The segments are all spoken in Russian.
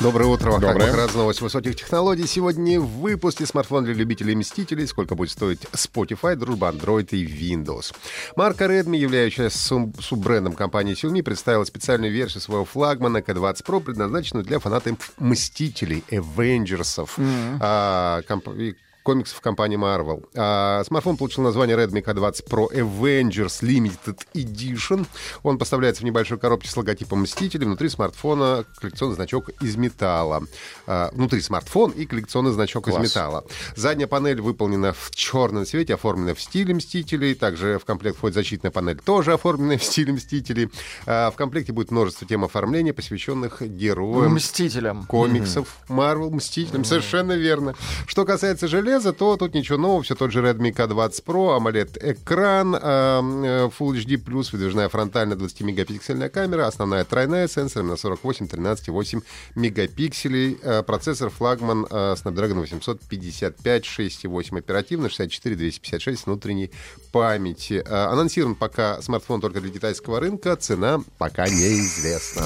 Доброе утро. Доброе. Как раз новость высоких технологий. Сегодня в выпуске смартфон для любителей Мстителей. Сколько будет стоить Spotify, дружба Android и Windows. Марка Redmi, являющаяся сум- суббрендом компании Xiaomi, представила специальную версию своего флагмана K20 Pro, предназначенную для фанатов Мстителей, Avengers. А, комп- комиксов компании Marvel. А, смартфон получил название Redmi K20 Pro Avengers Limited Edition. Он поставляется в небольшой коробке с логотипом Мстителей. Внутри смартфона коллекционный значок из металла. А, внутри смартфон и коллекционный значок из Класс. металла. Задняя панель выполнена в черном цвете, оформлена в стиле Мстителей. Также в комплект входит защитная панель, тоже оформленная в стиле Мстителей. А, в комплекте будет множество тем оформления, посвященных героям Мстителям. комиксов, Marvel, Мстителям, совершенно верно. Что касается железа, то тут ничего нового, все тот же Redmi K20 Pro, AMOLED-экран, э, э, Full HD+, выдвижная фронтальная 20-мегапиксельная камера, основная тройная с сенсором на 48, 13 и 8 мегапикселей, э, процессор флагман Snapdragon 855, 6,8 оперативно, 64, 256 внутренней памяти. Анонсирован пока смартфон только для китайского рынка, цена пока неизвестна.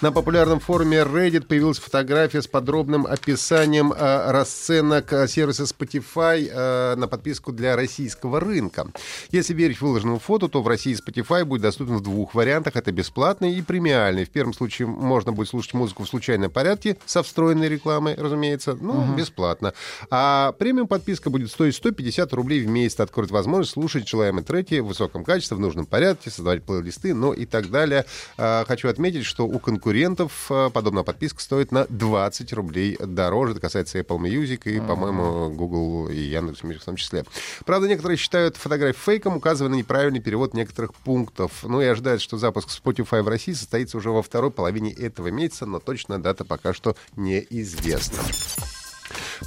На популярном форуме Reddit появилась фотография с подробным описанием э, расценок э, сервиса Spotify э, на подписку для российского рынка. Если верить выложенному фото, то в России Spotify будет доступен в двух вариантах. Это бесплатный и премиальный. В первом случае можно будет слушать музыку в случайном порядке со встроенной рекламой, разумеется, ну, бесплатно. А премиум подписка будет стоить 150 рублей в месяц. Откроет возможность слушать желаемые треки в высоком качестве, в нужном порядке, создавать плейлисты, ну и так далее. А, Хочу отметить, что у конкурентов а, подобная подписка стоит на 20 рублей дороже. Это касается Apple Music и, по-моему, Google и Яндекс Music в том числе. Правда, некоторые считают фотографию фейком, указывая на неправильный перевод некоторых пунктов. Ну и ожидают, что запуск Spotify в России состоится уже во второй половине этого месяца, но точная дата пока что неизвестна.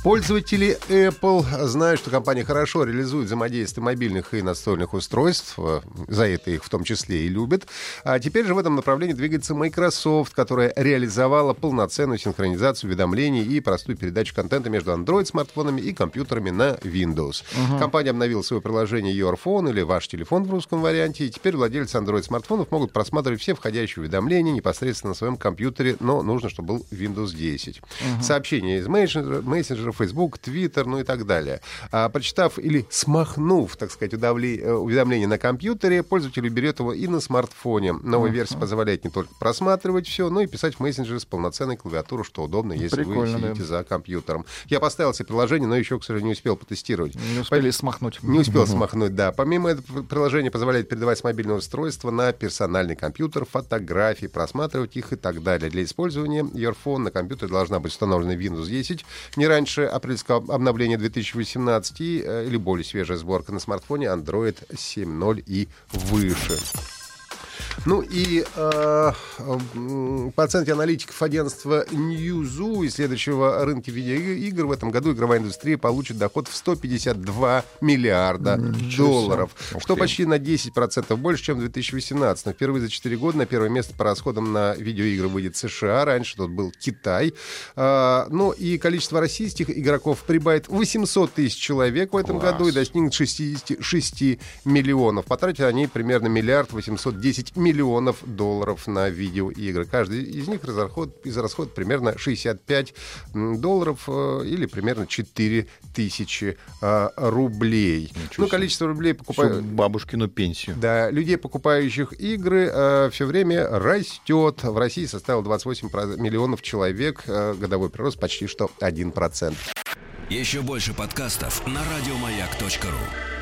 Пользователи Apple знают, что компания хорошо реализует взаимодействие мобильных и настольных устройств. За это их в том числе и любят. А теперь же в этом направлении двигается Microsoft, которая реализовала полноценную синхронизацию уведомлений и простую передачу контента между Android-смартфонами и компьютерами на Windows. Компания обновила свое приложение Your Phone или ваш телефон в русском варианте, и теперь владельцы Android-смартфонов могут просматривать все входящие уведомления непосредственно на своем компьютере, но нужно, чтобы был Windows 10. Сообщения из мессенджера, мессенджера, Facebook, Twitter, ну и так далее. А, прочитав или смахнув, так сказать, удавли- э, уведомление на компьютере, пользователь берет его и на смартфоне. Новая версия позволяет не только просматривать все, но и писать в мессенджере с полноценной клавиатурой, что удобно, если Прикольно, вы да. сидите за компьютером. Я поставил себе приложение, но еще, к сожалению, не успел потестировать. Не успели смахнуть. Не успел смахнуть, да. Помимо этого, приложение позволяет передавать с мобильного устройства на персональный компьютер фотографии, просматривать их и так далее. Для использования Your Phone на компьютере должна быть установлена Windows 10 не раньше апрельского обновления 2018 и, э, или более свежая сборка на смартфоне Android 7.0 и выше. Ну и э, по оценке аналитиков агентства Newzoo, исследующего рынки видеоигр, в этом году игровая индустрия получит доход в 152 миллиарда долларов, что почти на 10% больше, чем в 2018. Но впервые за 4 года на первое место по расходам на видеоигры выйдет США, раньше тут был Китай. А, ну и количество российских игроков прибавит 800 тысяч человек в этом Класс. году и достигнет 66 миллионов. Потратят они примерно миллиард 810 миллионов долларов на видеоигры. Каждый из них разраход, израсходит примерно 65 м, долларов э, или примерно 4 тысячи э, рублей. ну, количество рублей Всю покупают... бабушкину пенсию. Да, людей, покупающих игры, все время растет. В России составил 28 про- миллионов человек. э, годовой прирост почти что 1%. Еще больше подкастов на радиомаяк.ру.